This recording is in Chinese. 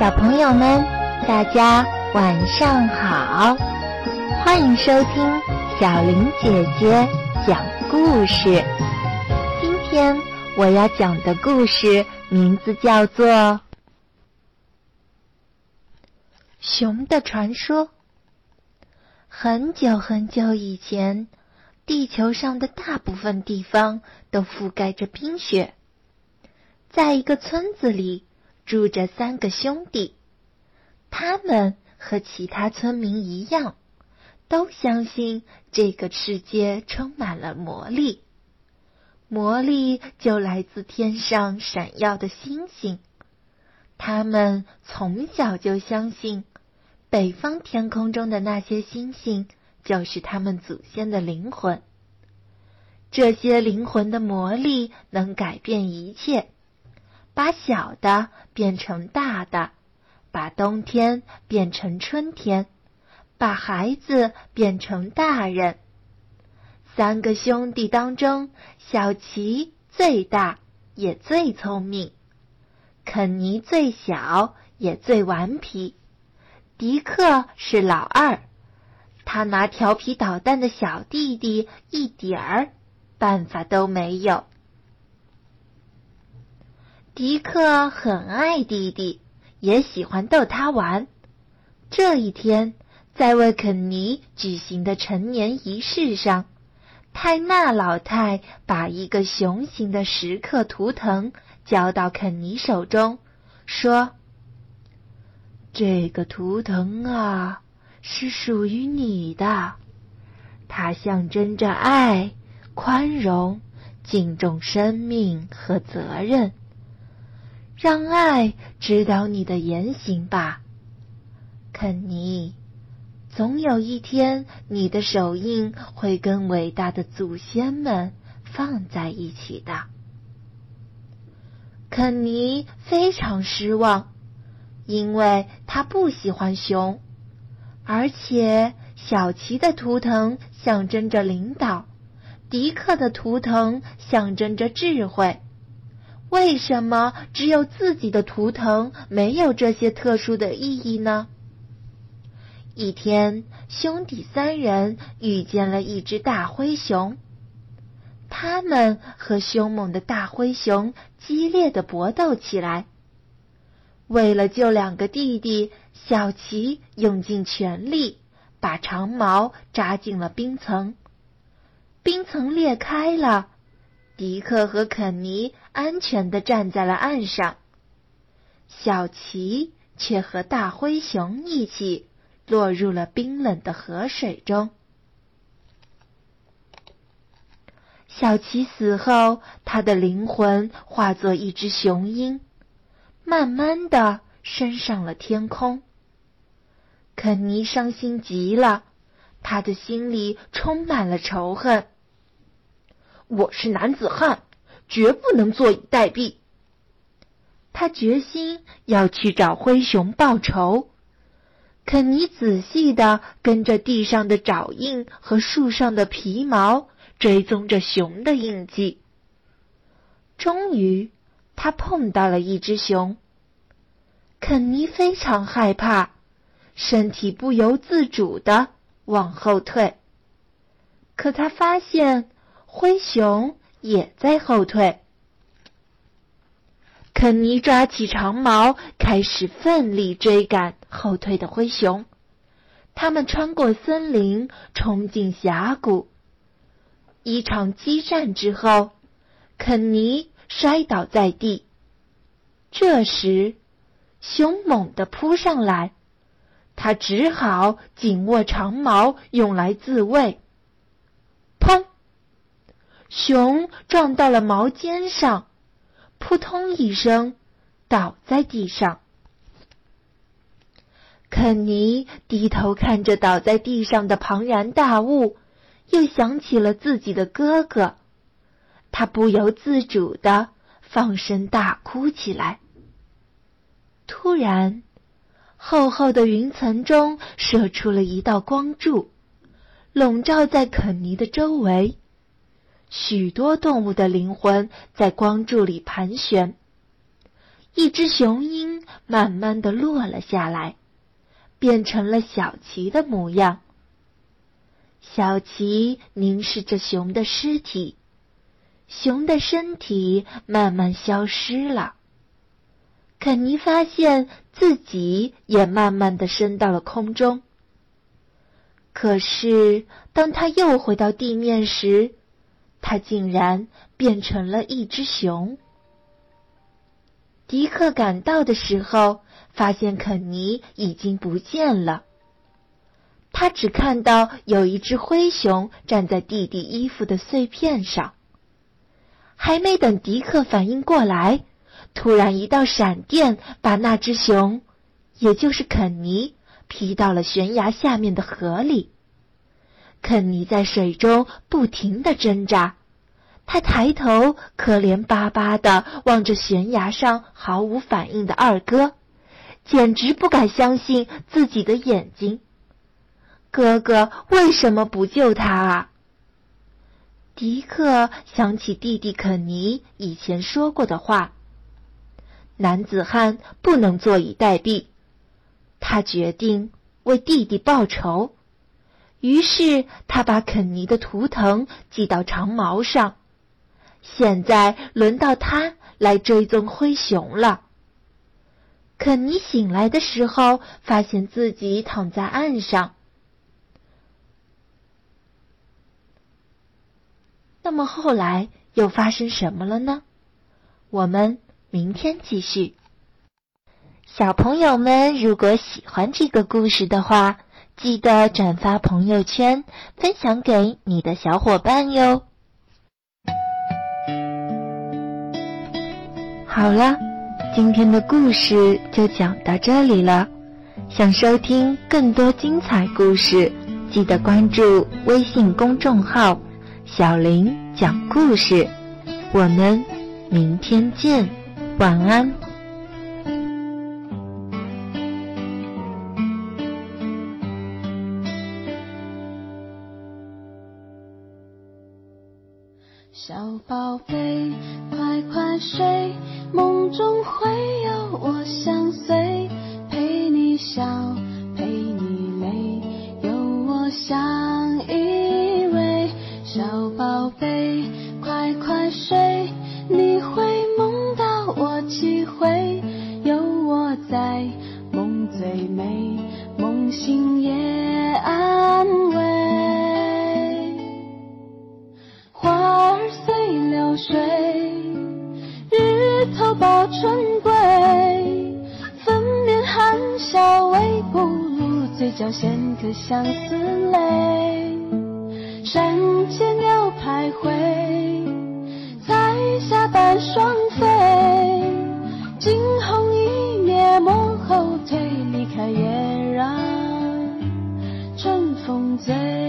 小朋友们，大家晚上好！欢迎收听小林姐姐讲故事。今天我要讲的故事名字叫做《熊的传说》。很久很久以前，地球上的大部分地方都覆盖着冰雪。在一个村子里，住着三个兄弟，他们和其他村民一样，都相信这个世界充满了魔力。魔力就来自天上闪耀的星星。他们从小就相信，北方天空中的那些星星就是他们祖先的灵魂。这些灵魂的魔力能改变一切。把小的变成大的，把冬天变成春天，把孩子变成大人。三个兄弟当中，小齐最大，也最聪明；肯尼最小，也最顽皮；迪克是老二，他拿调皮捣蛋的小弟弟一点儿办法都没有。迪克很爱弟弟，也喜欢逗他玩。这一天，在为肯尼举行的成年仪式上，泰纳老太把一个熊形的石刻图腾交到肯尼手中，说：“这个图腾啊，是属于你的，它象征着爱、宽容、敬重生命和责任。”让爱指导你的言行吧，肯尼。总有一天，你的手印会跟伟大的祖先们放在一起的。肯尼非常失望，因为他不喜欢熊，而且小奇的图腾象征着领导，迪克的图腾象征着智慧。为什么只有自己的图腾没有这些特殊的意义呢？一天，兄弟三人遇见了一只大灰熊，他们和凶猛的大灰熊激烈的搏斗起来。为了救两个弟弟，小奇用尽全力把长矛扎进了冰层，冰层裂开了。迪克和肯尼安全的站在了岸上，小奇却和大灰熊一起落入了冰冷的河水中。小奇死后，他的灵魂化作一只雄鹰，慢慢的升上了天空。肯尼伤心极了，他的心里充满了仇恨。我是男子汉，绝不能坐以待毙。他决心要去找灰熊报仇。肯尼仔细的跟着地上的爪印和树上的皮毛，追踪着熊的印记。终于，他碰到了一只熊。肯尼非常害怕，身体不由自主的往后退。可他发现。灰熊也在后退。肯尼抓起长矛，开始奋力追赶后退的灰熊。他们穿过森林，冲进峡谷。一场激战之后，肯尼摔倒在地。这时，熊猛地扑上来，他只好紧握长矛，用来自卫。熊撞到了毛尖上，扑通一声，倒在地上。肯尼低头看着倒在地上的庞然大物，又想起了自己的哥哥，他不由自主的放声大哭起来。突然，厚厚的云层中射出了一道光柱，笼罩在肯尼的周围。许多动物的灵魂在光柱里盘旋，一只雄鹰慢慢的落了下来，变成了小琪的模样。小琪凝视着熊的尸体，熊的身体慢慢消失了。肯尼发现自己也慢慢的升到了空中。可是，当他又回到地面时，他竟然变成了一只熊。迪克赶到的时候，发现肯尼已经不见了。他只看到有一只灰熊站在弟弟衣服的碎片上。还没等迪克反应过来，突然一道闪电把那只熊，也就是肯尼。劈到了悬崖下面的河里。肯尼在水中不停地挣扎，他抬头可怜巴巴地望着悬崖上毫无反应的二哥，简直不敢相信自己的眼睛。哥哥为什么不救他啊？迪克想起弟弟肯尼以前说过的话：“男子汉不能坐以待毙。”他决定为弟弟报仇，于是他把肯尼的图腾系到长矛上。现在轮到他来追踪灰熊了。肯尼醒来的时候，发现自己躺在岸上。那么后来又发生什么了呢？我们明天继续。小朋友们，如果喜欢这个故事的话，记得转发朋友圈，分享给你的小伙伴哟。好了，今天的故事就讲到这里了。想收听更多精彩故事，记得关注微信公众号“小林讲故事”。我们明天见，晚安。小宝贝，快快睡，梦中会有我相随，陪你笑，陪你泪，有我相依偎。小宝贝，快快睡，你会流水，日头抱春归，粉面含笑微不露，嘴角衔颗相思泪。山间鸟徘徊，彩霞伴双飞，惊鸿一瞥，莫后退，离开也让春风醉。